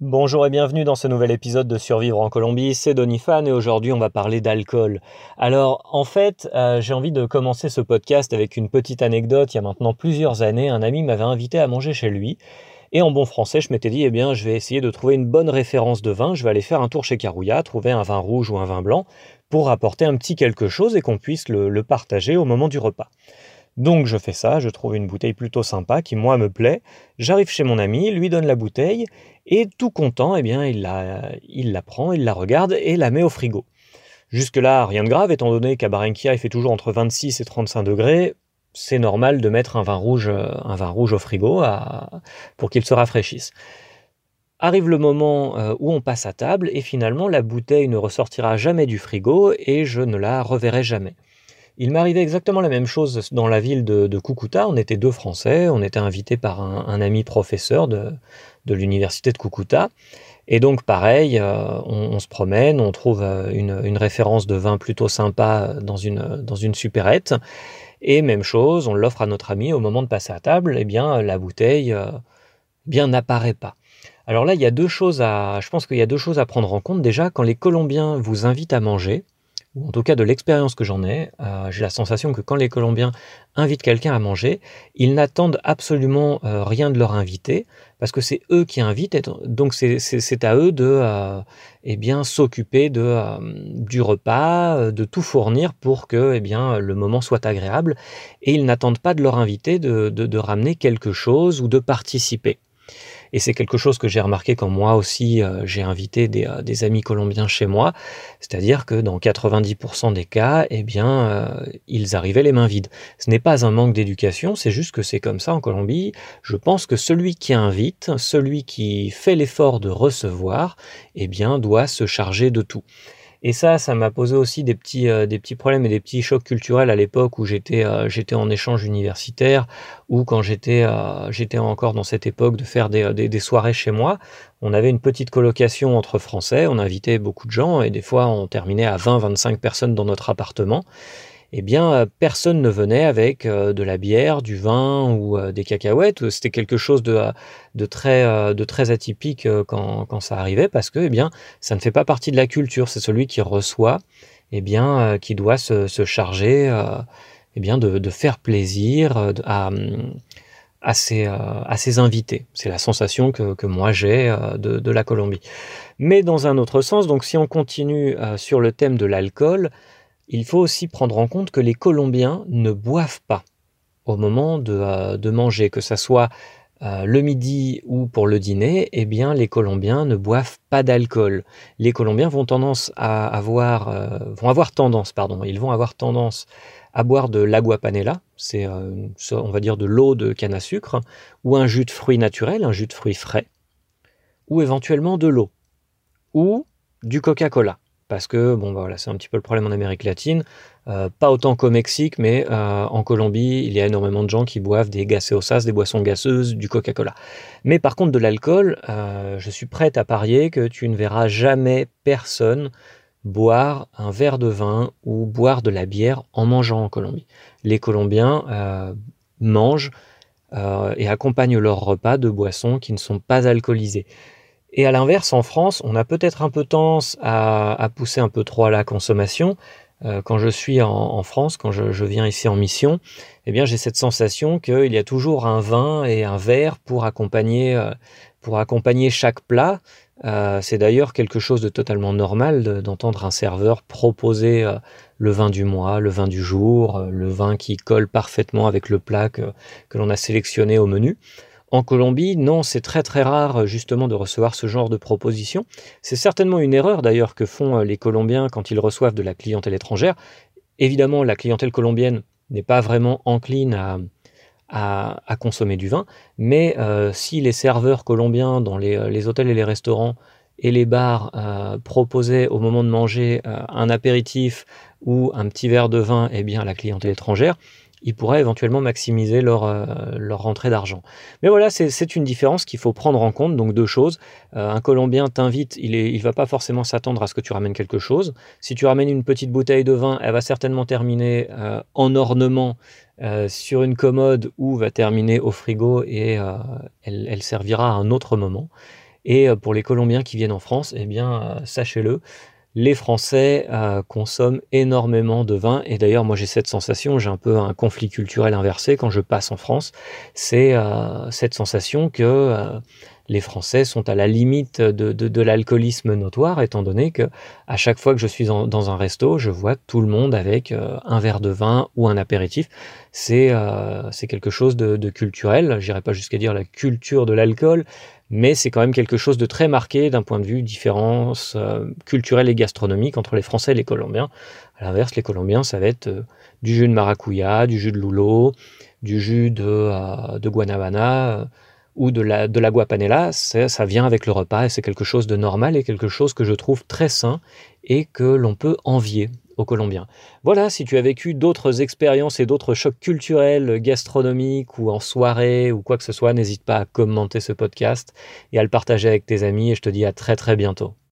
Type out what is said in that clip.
Bonjour et bienvenue dans ce nouvel épisode de Survivre en Colombie, c'est Donifan et aujourd'hui on va parler d'alcool. Alors en fait euh, j'ai envie de commencer ce podcast avec une petite anecdote. Il y a maintenant plusieurs années un ami m'avait invité à manger chez lui et en bon français je m'étais dit eh bien je vais essayer de trouver une bonne référence de vin, je vais aller faire un tour chez Carouilla, trouver un vin rouge ou un vin blanc pour apporter un petit quelque chose et qu'on puisse le partager au moment du repas. Donc je fais ça, je trouve une bouteille plutôt sympa qui moi me plaît. J'arrive chez mon ami, lui donne la bouteille et tout content, eh bien il la, prend, il la regarde et la met au frigo. Jusque-là, rien de grave, étant donné qu'à Barranquilla il fait toujours entre 26 et 35 degrés, c'est normal de mettre un vin rouge, un vin rouge au frigo pour qu'il se rafraîchisse. Arrive le moment euh, où on passe à table et finalement la bouteille ne ressortira jamais du frigo et je ne la reverrai jamais. Il m'arrivait exactement la même chose dans la ville de, de, On était deux Français, on était invités par un, ami professeur de, l'université de Cucuta. Et donc pareil, euh, on, se promène, on trouve euh, une, référence de vin plutôt sympa dans une, dans une supérette. Et même chose, on l'offre à notre ami au moment de passer à table, et eh bien la bouteille euh, n'apparaît pas. Alors là, il y a deux choses à, je pense qu'il y a deux choses à prendre en compte. Déjà, quand les Colombiens vous invitent à manger, ou en tout cas de l'expérience que j'en ai, euh, j'ai la sensation que quand les Colombiens invitent quelqu'un à manger, ils n'attendent absolument euh, rien de leur invité, parce que c'est eux qui invitent, donc c'est à eux de euh, eh s'occuper du repas, de tout fournir pour que eh bien le moment soit agréable, et ils n'attendent pas de leur invité de ramener quelque chose ou de participer. Et c'est quelque chose que j'ai remarqué quand moi aussi euh, j'ai invité euh, des, amis colombiens chez moi, c'est-à-dire que dans 90% des cas, eh bien, euh, ils arrivaient les mains vides. Ce n'est pas un manque d'éducation, c'est juste que c'est comme ça en Colombie. Je pense que celui qui invite, celui qui fait l'effort de recevoir, eh bien, doit se charger de tout. Et ça, ça m'a posé aussi des petits, euh, des petits problèmes et des petits chocs culturels à l'époque où j'étais euh, en échange universitaire ou quand j'étais euh, j'étais encore dans cette époque de faire des, des, soirées chez moi. On avait une petite colocation entre Français, on invitait beaucoup de gens et des fois on terminait à 20-25 personnes dans notre appartement eh bien, euh, personne ne venait avec euh, de la bière, du vin ou euh, des cacahuètes. C'était quelque chose de, très, atypique quand, ça arrivait parce que, eh bien, ça ne fait pas partie de la culture. C'est celui qui reçoit, eh bien, qui doit se, charger, eh de, faire plaisir à, ses, invités. C'est la sensation que, moi j'ai de, la Colombie. Mais dans un autre sens, donc si on continue sur le thème de l'alcool, il faut aussi prendre en compte que les Colombiens ne boivent pas au moment de, euh, manger, que ce soit euh, le midi ou pour le dîner, eh bien les Colombiens ne boivent pas d'alcool. Les Colombiens vont tendance à avoir, euh, tendance, pardon, ils vont avoir tendance à boire de l'agua panela, c'est on va dire de l'eau de canne à sucre, ou un jus de fruits naturel, un jus de fruits frais, ou éventuellement de l'eau, ou du Coca-Cola parce que bon bah, voilà c'est un petit peu le problème en Amérique latine. Euh, pas autant qu'au Mexique mais euh, en Colombie il y a énormément de gens qui boivent des gaseosas des boissons gazeuses du Coca-Cola. Mais par contre de l'alcool euh, je suis prête à parier que tu ne verras jamais personne boire un verre de vin ou boire de la bière en mangeant en Colombie. Les Colombiens mangent et accompagnent leur repas de boissons qui ne sont pas alcoolisées et à l'inverse, en France, on a peut-être un peu tendance à, pousser un peu trop à la consommation. Euh, quand je suis en, France, quand je, viens ici en mission, eh bien j'ai cette sensation qu'il y a toujours un vin et un verre pour accompagner, euh, chaque plat. Euh, c'est d'ailleurs quelque chose de totalement normal d'entendre un serveur proposer le vin du mois, le vin du jour, le vin qui colle parfaitement avec le plat que l'on a sélectionné au menu. En Colombie, non, c'est très très rare justement de recevoir ce genre de proposition. C'est certainement une erreur d'ailleurs que font euh, les Colombiens quand ils reçoivent de la clientèle étrangère. Évidemment, la clientèle colombienne n'est pas vraiment encline à, consommer du vin, mais euh, si les serveurs colombiens dans les, euh, hôtels et les restaurants et les bars proposaient au moment de manger un apéritif ou un petit verre de vin eh bien, la clientèle étrangère, ils pourraient éventuellement maximiser leur, euh, rentrée d'argent. Mais voilà, c'est une différence qu'il faut prendre en compte. Donc deux choses. Euh, un Colombien t'invite, il ne va pas forcément s'attendre à ce que tu ramènes quelque chose. Si tu ramènes une petite bouteille de vin, elle va certainement terminer euh, en ornement sur une commode ou va terminer au frigo et elle, elle, servira à un autre moment. Et pour les Colombiens qui viennent en France, eh bien, sachez-le, les Français euh, consomment énormément de vin. Et d'ailleurs, moi, j'ai cette sensation, j'ai un peu un conflit culturel inversé quand je passe en France. C'est euh, cette sensation que euh, les Français sont à la limite de, l'alcoolisme notoire, étant donné que à chaque fois que je suis dans un resto, je vois tout le monde avec un verre de vin ou un apéritif. C'est quelque chose de, de culturel. J'irai pas jusqu'à dire la culture de l'alcool, mais c'est quand même quelque chose de très marqué d'un point de vue différence euh, culturelle et gastronomique entre les Français et les Colombiens. À l'inverse, les Colombiens, ça va être euh, du jus de maracuya, du jus de lulo, du jus de, euh, guanabana ou de la, de la guapanela. Ça vient avec le repas et c'est quelque chose de normal et quelque chose que je trouve très sain et que l'on peut envier Colombiens. Voilà, si tu as vécu d'autres expériences et d'autres chocs culturels, gastronomiques ou en soirée ou quoi que ce soit, n'hésite pas à commenter ce podcast et à le partager avec tes amis et je te dis à très très bientôt.